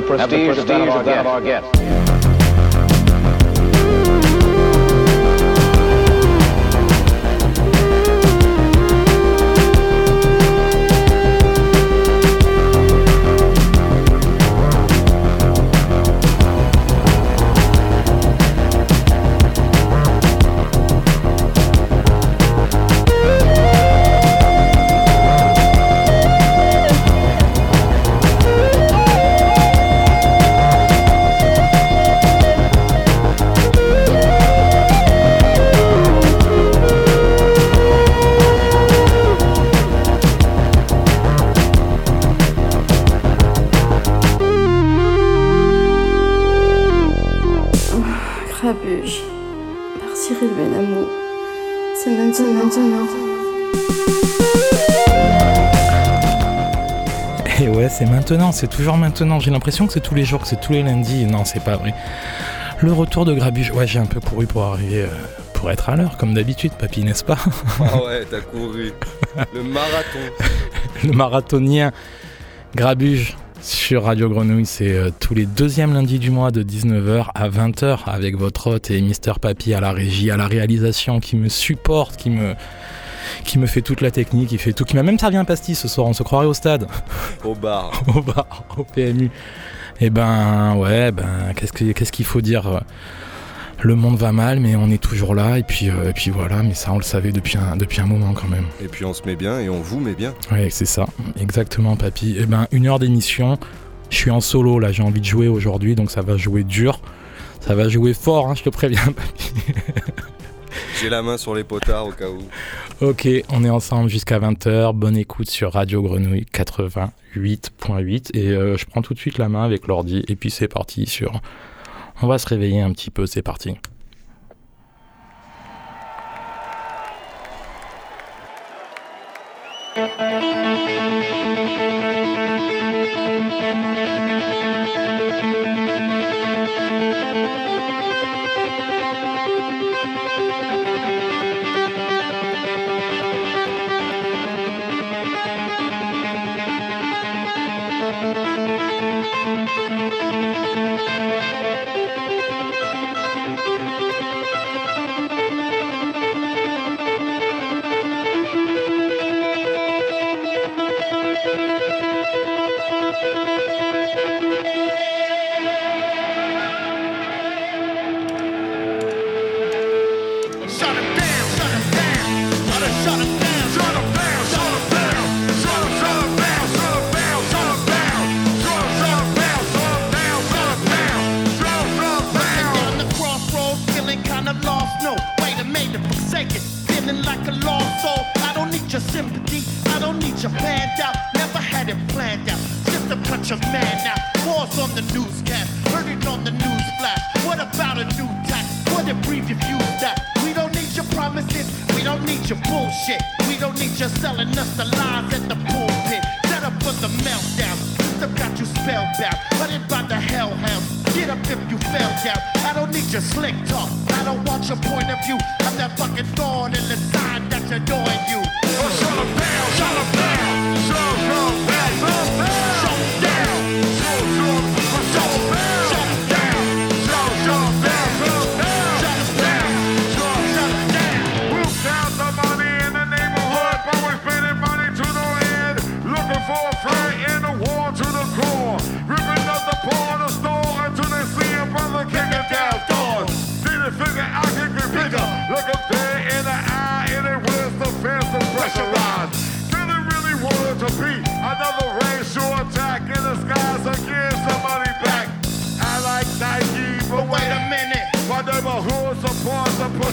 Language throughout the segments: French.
the prestige, of that of our guest. Maintenant, c'est toujours maintenant. J'ai l'impression que c'est tous les jours, que c'est tous les lundis. Non, c'est pas vrai. Le retour de Grabuge. Ouais, j'ai un peu couru pour arriver, euh, pour être à l'heure, comme d'habitude, papy, n'est-ce pas? Ah ouais, t'as couru. Le marathon. Le marathonien Grabuge sur Radio Grenouille, c'est euh, tous les deuxièmes lundis du mois de 19h à 20h avec votre hôte et Mister Papy à la régie, à la réalisation qui me supporte, qui me qui me fait toute la technique, qui fait tout, qui m'a même servi un pastis ce soir, on se croirait au stade. Au bar. au bar, au PMU. Et eh ben ouais, ben qu'est-ce qu'il faut dire le monde va mal, mais on est toujours là, et puis, euh, et puis voilà, mais ça on le savait depuis un, depuis un moment quand même. Et puis on se met bien, et on vous met bien. Ouais, c'est ça, exactement, papy. Et eh ben, une heure d'émission, je suis en solo là, j'ai envie de jouer aujourd'hui, donc ça va jouer dur, ça va jouer fort, hein, je te préviens, papy. J'ai la main sur les potards au cas où. Ok, on est ensemble jusqu'à 20h. Bonne écoute sur Radio Grenouille 88.8. Et euh, je prends tout de suite la main avec l'ordi. Et puis c'est parti sur. On va se réveiller un petit peu, c'est parti.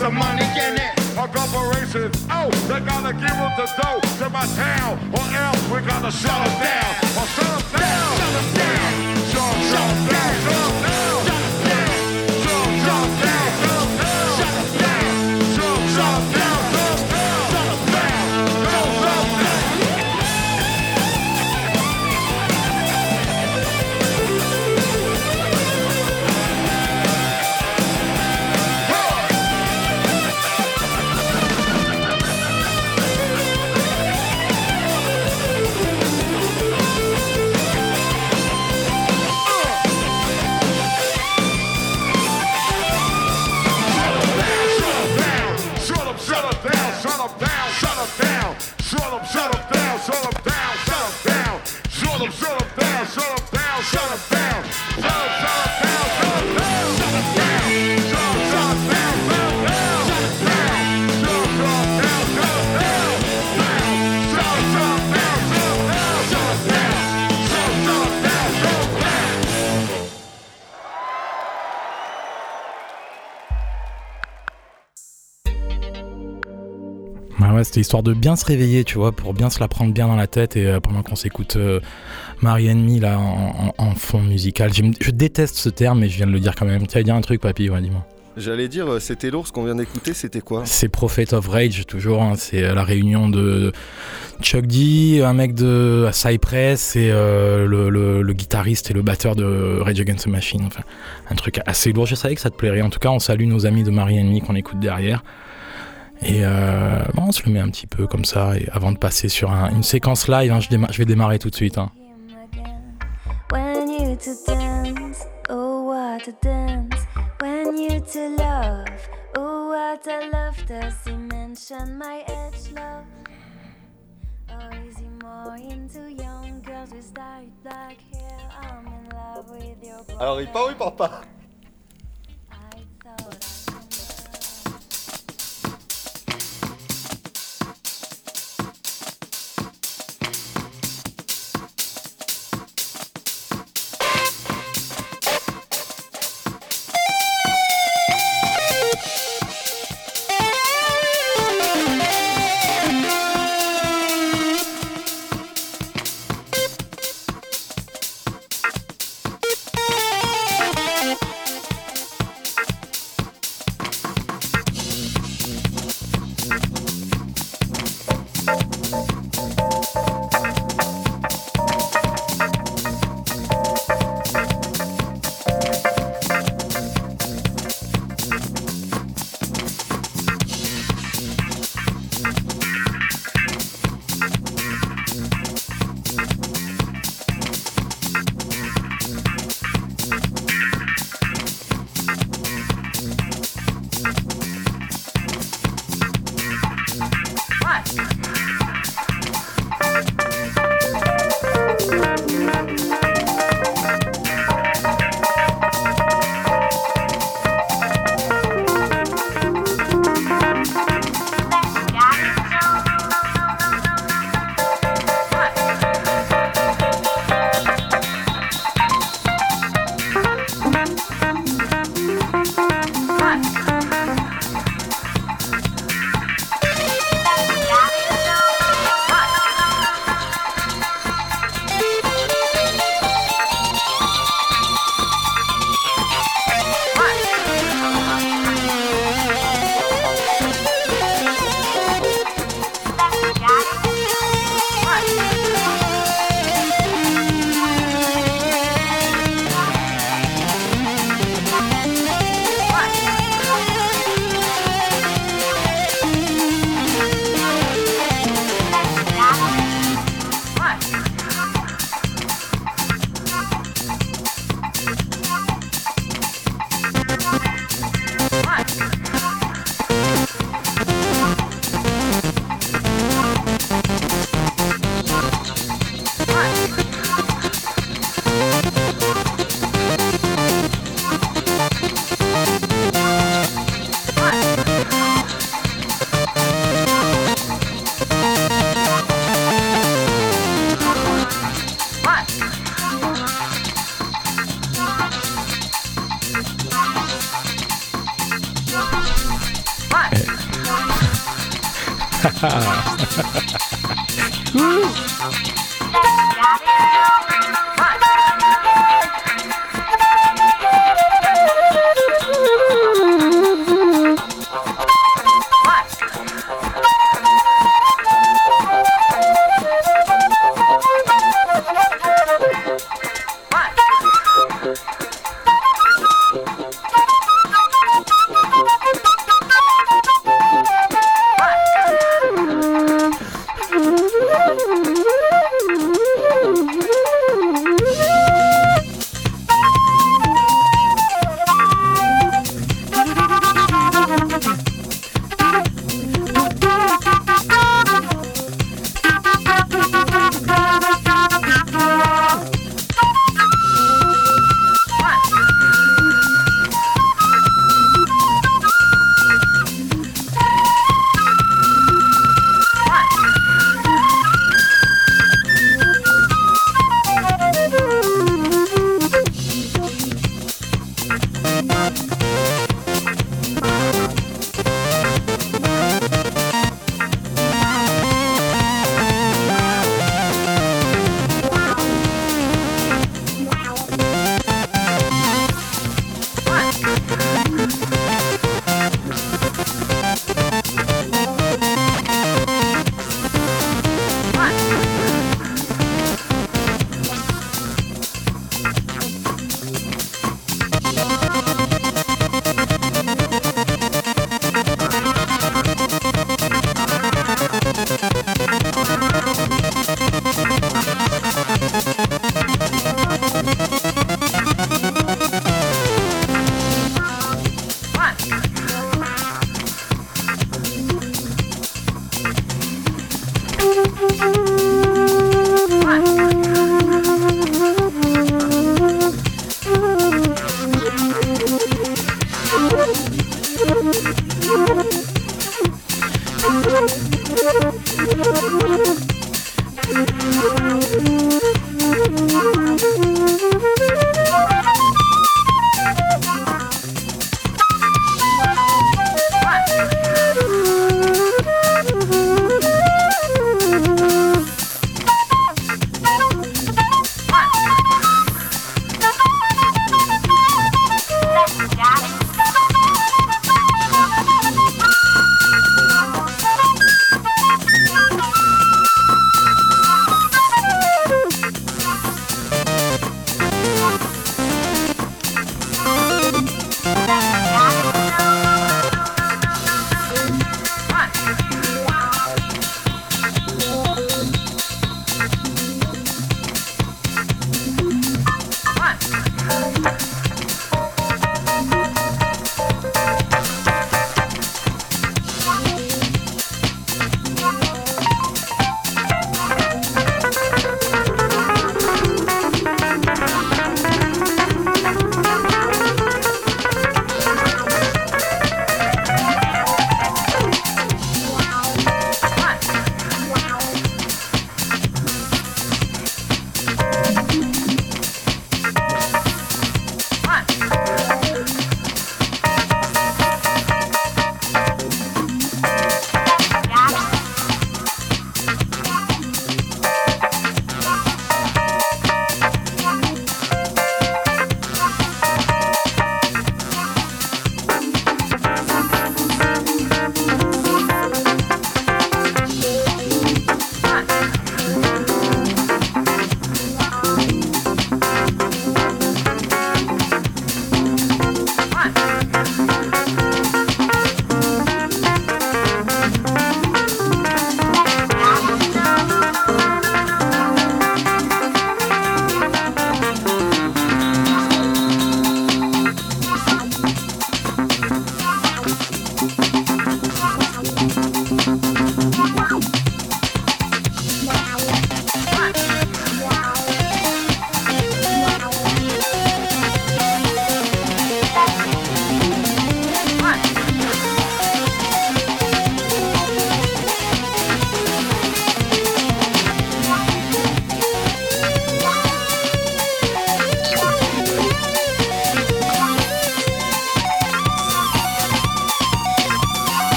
some money in it. a corporation. oh, they gotta give up the dough to my town, or else we gotta shut them down. Or shut them down, shut them down, shut them down, shut them down. Revolution. C'était histoire de bien se réveiller, tu vois, pour bien se la prendre bien dans la tête et euh, pendant qu'on s'écoute euh, Marie Enemy là en, fond musical. Je déteste ce terme, mais je viens de le dire quand même. Tu vas dire un truc, papy, ouais, dis-moi. J'allais dire, euh, c'était lourd ce qu'on vient d'écouter, c'était quoi? C'est Prophet of Rage, toujours. Hein. c'est la réunion de Chuck D, un mec de Cypress et le, guitariste et le batteur de Rage Against the Machine. Enfin, un truc assez lourd. Je savais que ça te plairait. En tout cas, on salue nos amis de Marie Enemy qu'on écoute derrière. Et euh, bon, on se le met un petit peu comme ça et avant de passer sur un, une séquence live. Hein, je, je, vais démarrer tout de suite. Hein. When you to dance, oh what a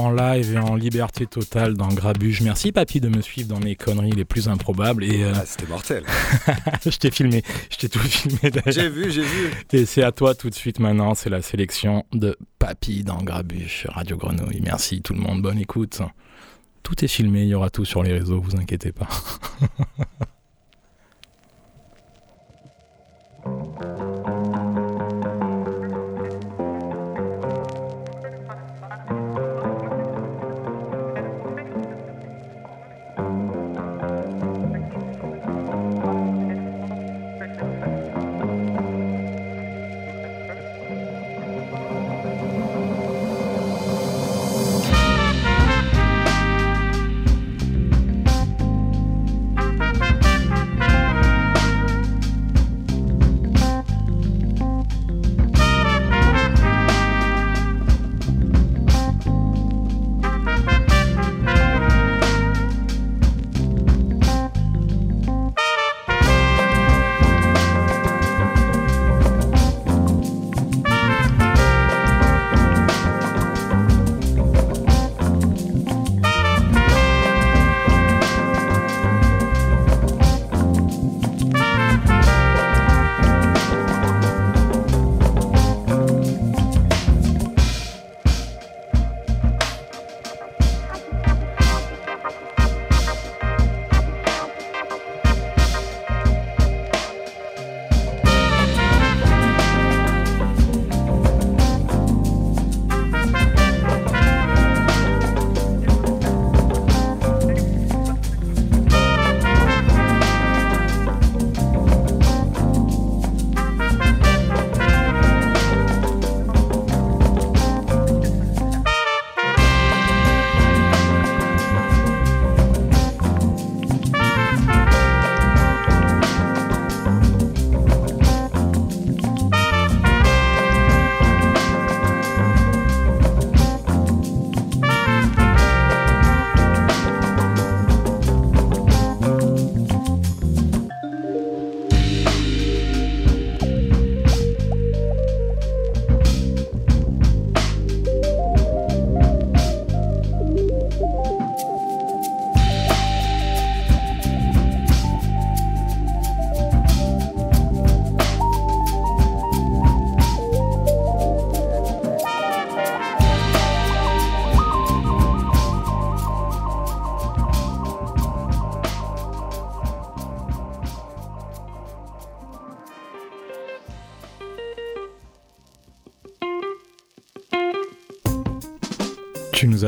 en live et en liberté totale dans Grabuge. Merci papy de me suivre dans mes conneries les plus improbables. Et, euh... Ah, c'était mortel. je t'ai filmé, je t'ai tout filmé. J'ai vu, j'ai vu. Et c'est à toi tout de suite maintenant, c'est la sélection de papy dans Grabuge, Radio Grenouille. Merci tout le monde, bonne écoute. Tout est filmé, il y aura tout sur les réseaux, vous inquiétez pas.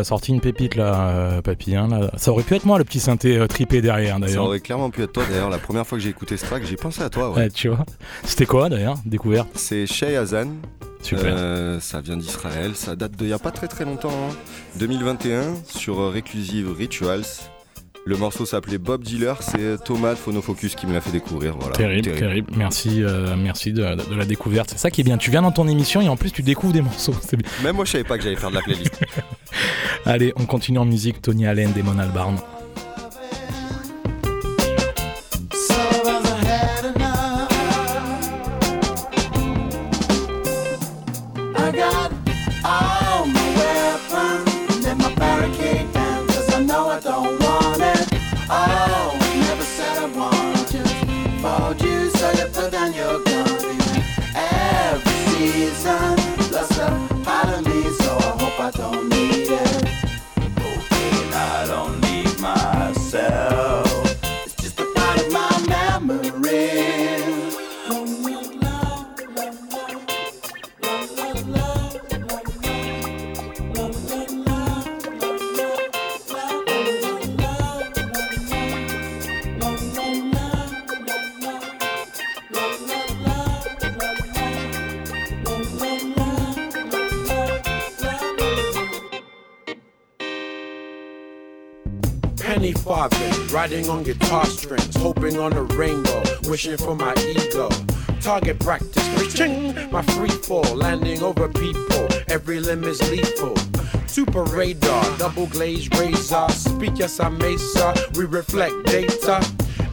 As sorti une pépite là, euh, papy. Hein, là. Ça aurait pu être moi le petit synthé euh, tripé derrière Ça d'ailleurs. aurait clairement pu être toi d'ailleurs. La première fois que j'ai écouté ce track, j'ai pensé à toi. Ouais. Ouais, tu vois. C'était quoi d'ailleurs Découverte C'est Shay Hazan. Super. Euh, ça vient d'Israël. Ça date d'il y a pas très très longtemps. hein. 2021 sur euh, Reclusive Rituals. Le morceau s'appelait Bob Dealer. C'est Thomas de Phonofocus qui me l'a fait découvrir. Voilà. Terrible, terrible. Merci, euh, merci de, de la découverte. C'est ça qui est bien. Tu viens dans ton émission et en plus tu découvres des morceaux. Bien. Même moi, je savais pas que j'allais faire de la playlist. Allez, on continue en musique. Tony Allen, Damon Albarn. On guitar strings, hoping on a rainbow, wishing for my ego. Target practice, reaching my free fall, landing over people. Every limb is lethal. Super radar, double glazed razor. Speak, yes, I may, sir. We reflect data.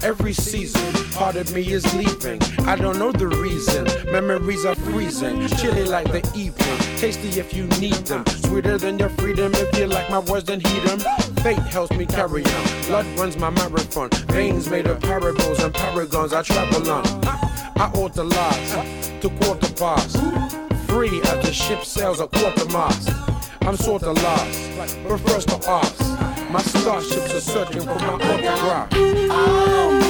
Every season, part of me is leaving. I don't know the reason. Memories are freezing, chilly like the evening. Tasty if you need them, sweeter than your freedom. If you like my words, then heed them. Fate helps me carry on. Blood runs my marathon. Veins made of parables and paragons. I travel on. I alter lies to quarter past. Free as the ship sails a quarter mast. I'm sorta lost, but first to ask. My starships are searching for my autograph. Oh,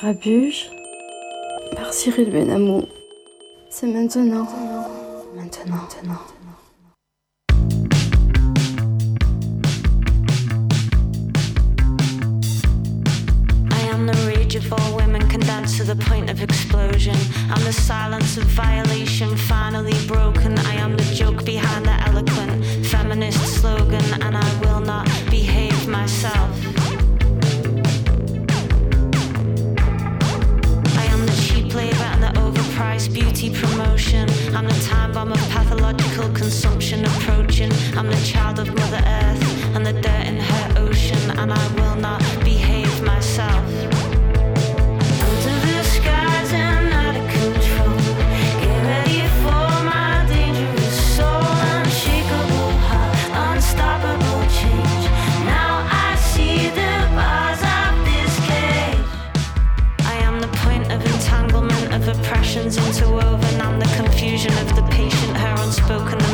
Grabuge par Cyril Benamou. C'est maintenant. Maintenant. Maintenant. I am the rage of all women condensed to the point of explosion. I'm the silence of violation finally broken. I am the joke behind the eloquent feminist slogan, and I will not behave myself. Cheap and the overpriced beauty promotion. I'm the time bomb of pathological consumption approaching. I'm the child of Mother Earth and the dirt in her ocean, and I will not behave myself. Of the patient, her unspoken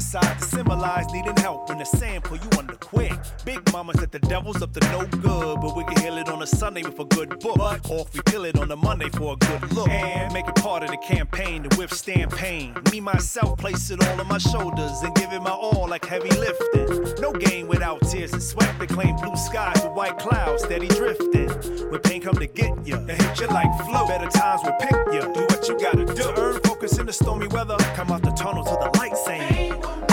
side to symbolize needing help when the sand pull you under quick. Big mama said the devil's up to no good, but we can Sunday with a good book. Or if we kill it on a Monday for a good look. And make it part of the campaign to withstand pain. Me, myself, place it all on my shoulders and give it my all like heavy lifting. No game without tears and sweat. They claim blue skies with white clouds steady drifting. When pain come to get you, it hit you like flow. Better times will pick you. Do what you gotta do. To earn focus in the stormy weather. Come out the tunnel to the light saying.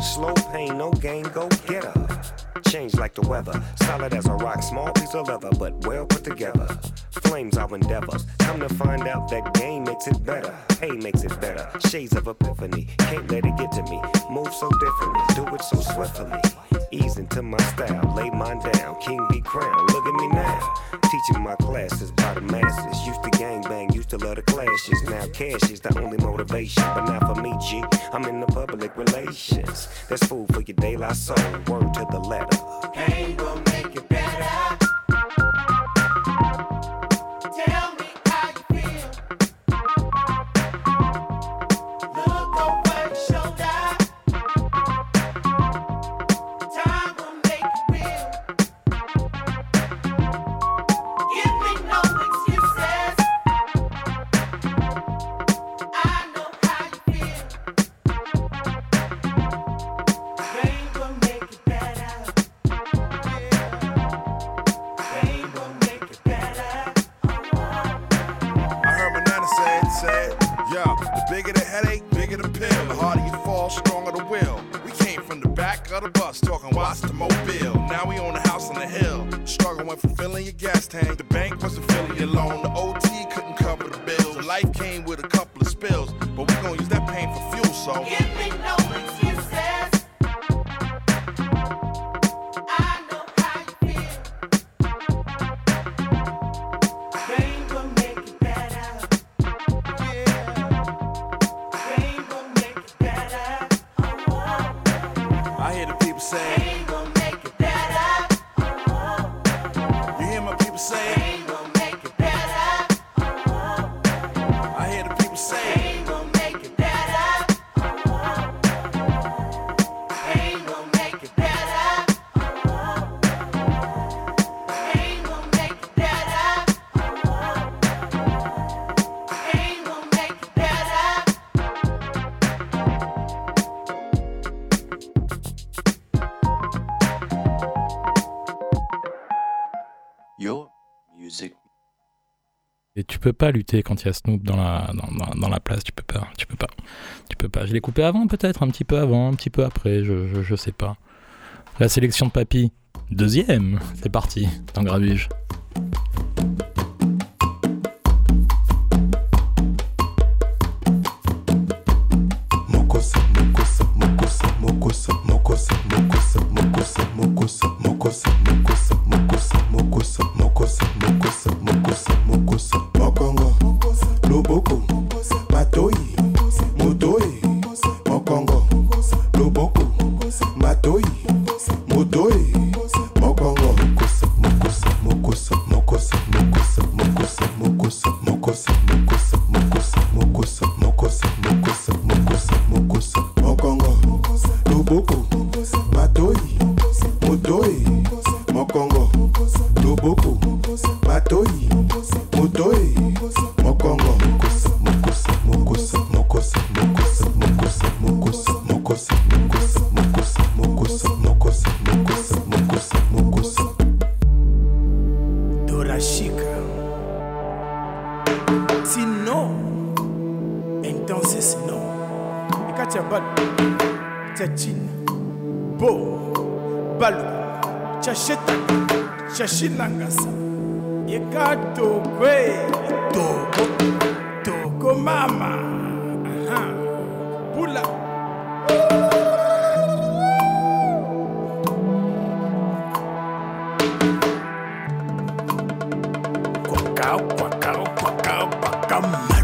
Slow pain, no gain, go get her. Change like the weather, solid as a rock, small piece of leather, but well put together. Flames our endeavors. Come to find out that game makes it better. Hey makes it better. Shades of epiphany, can't let it get to me. Move so differently, do it so swiftly. Ease into my style, lay mine down. King be crowned, look at me now. Teaching my classes by the masses. Used to gang bang, used to love the clashes. Now cash is the only motivation, but not for me, G. I'm in the public relations. That's food for your daylight soul. Word to the letter. Will make the bus, talking watch the mobile. Now we own a house on the hill. Struggle went from filling your gas tank. The bank wasn't filling your loan. The OT couldn't cover the bills. The life came with a couple of spills, but we gon' use that pain for fuel, so. Give peux pas lutter quand il y a Snoop dans la, place, tu peux pas, tu peux pas, tu peux pas. Je l'ai coupé avant peut-être, un petit peu avant, un petit peu après, je, je, sais pas. La sélection de Papy, deuxième, c'est parti, dans. Guacao, guacao, guacao, guacamaya.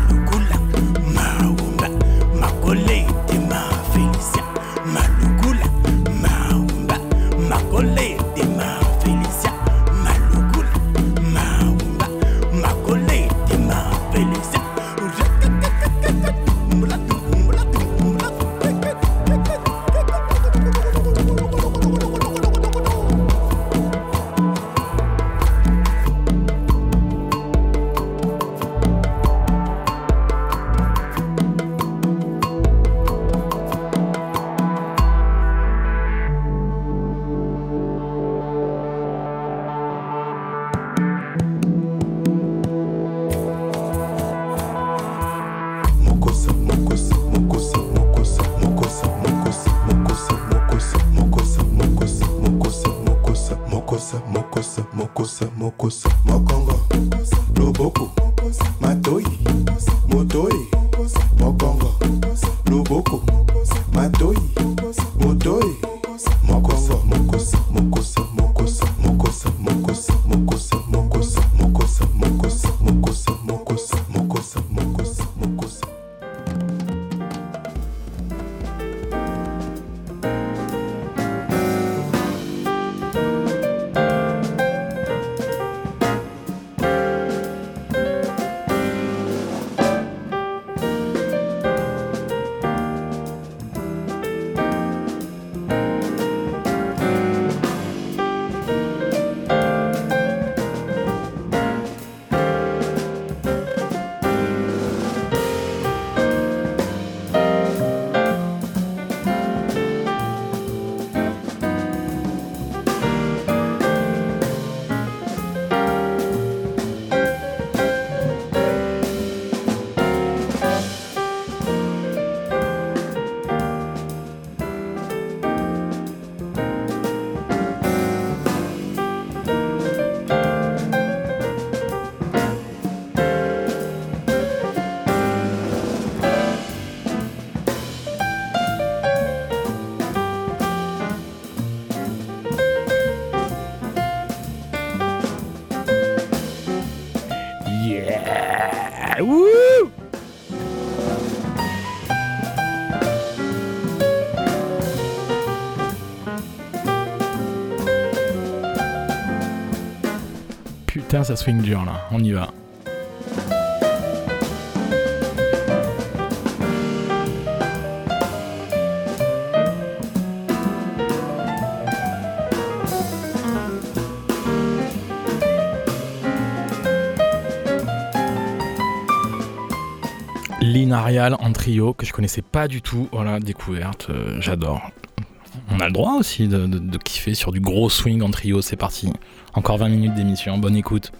Ça swing dur là, on y va. Linarial en trio que je connaissais pas du tout. Voilà, découverte, euh, j'adore. On a le droit aussi de, de- de kiffer sur du gros swing en trio, c'est parti. Encore 20 minutes d'émission, bonne écoute.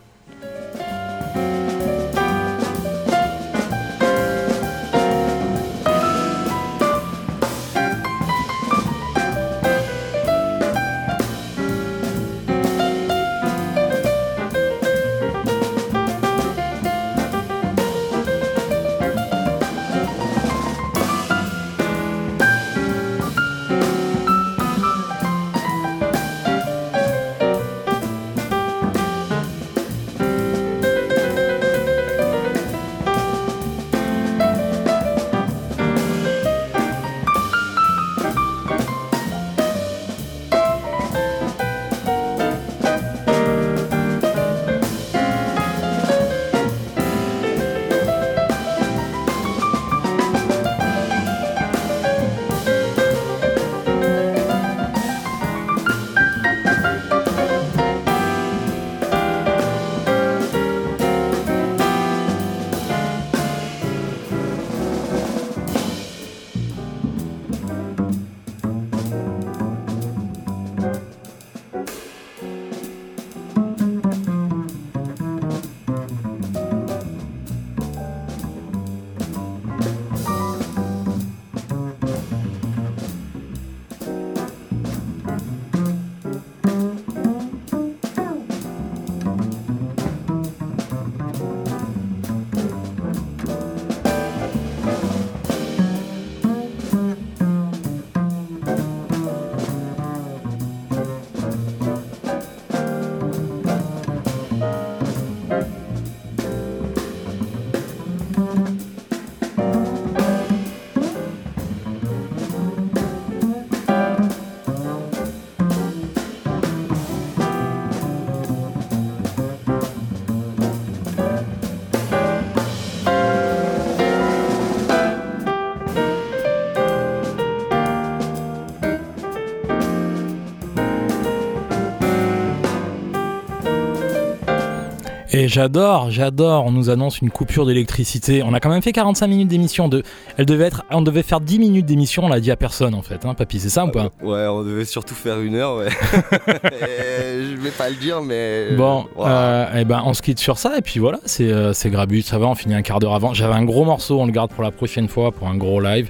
Et j'adore, j'adore. On nous annonce une coupure d'électricité. On a quand même fait 45 minutes d'émission. De... Elle devait être... On devait faire 10 minutes d'émission. On l'a dit à personne en fait. Hein, papy, c'est ça ou pas? Ouais, on devait surtout faire une heure, ouais. Et je vais pas le dire, mais. Bon, voilà. euh, eh ben, on se quitte sur ça. Et puis voilà, c'est euh, c'est Grabu. Ça va, on finit un quart d'heure avant. J'avais un gros morceau. On le garde pour la prochaine fois, pour un gros live.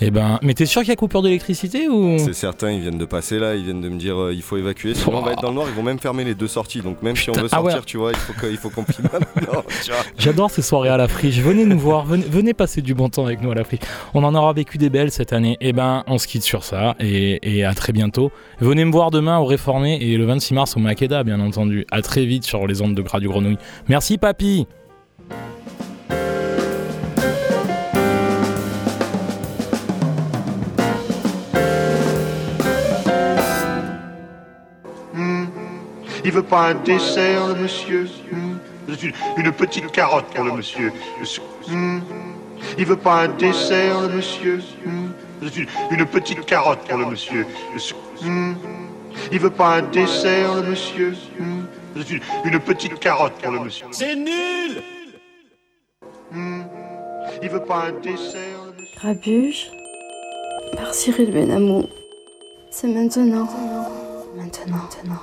Eh ben, mais t'es sûr qu'il y a coupure d'électricité ou C'est certain, ils viennent de passer là, ils viennent de me dire euh, il faut évacuer, sinon on va être dans le noir, ils vont même fermer les deux sorties. Donc même si on veut ah ouais. sortir, tu vois, il faut que- il faut qu'on plie maintenant. J'adore ces soirées à la friche. Venez nous voir, venez, venez passer du bon temps avec nous à la friche. On en aura vécu des belles cette année. Eh ben, on se quitte sur ça et, et à très bientôt. Venez me voir demain au Réformé et le 26 mars au Makeda, bien entendu. À très vite sur les ondes de Gras du Grenouille. Merci, papy. Il veut pas un dessert, le monsieur Hmm. une, une petite carotte pour le monsieur. Hmm. Il veut pas un dessert, le monsieur Hmm. une, une petite carotte pour le monsieur. Hmm. Il veut pas un dessert, le monsieur Hmm. une, une petite carotte pour le monsieur. C'est nul. Il veut pas un dessert, le monsieur Grabuge par Cyril Benamou. C'est maintenant. Maintenant, maintenant.